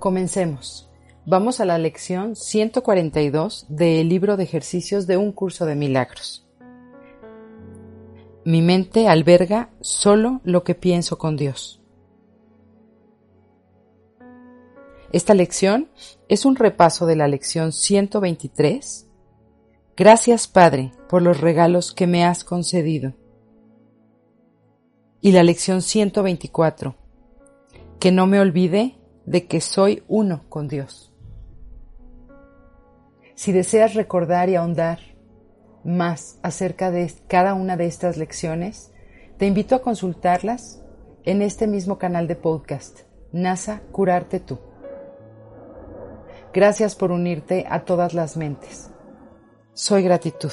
Comencemos. Vamos a la lección 142 del libro de ejercicios de un curso de milagros. Mi mente alberga solo lo que pienso con Dios. Esta lección es un repaso de la lección 123. Gracias Padre por los regalos que me has concedido. Y la lección 124. Que no me olvide de que soy uno con Dios. Si deseas recordar y ahondar más acerca de cada una de estas lecciones, te invito a consultarlas en este mismo canal de podcast, NASA Curarte Tú. Gracias por unirte a todas las mentes. Soy gratitud.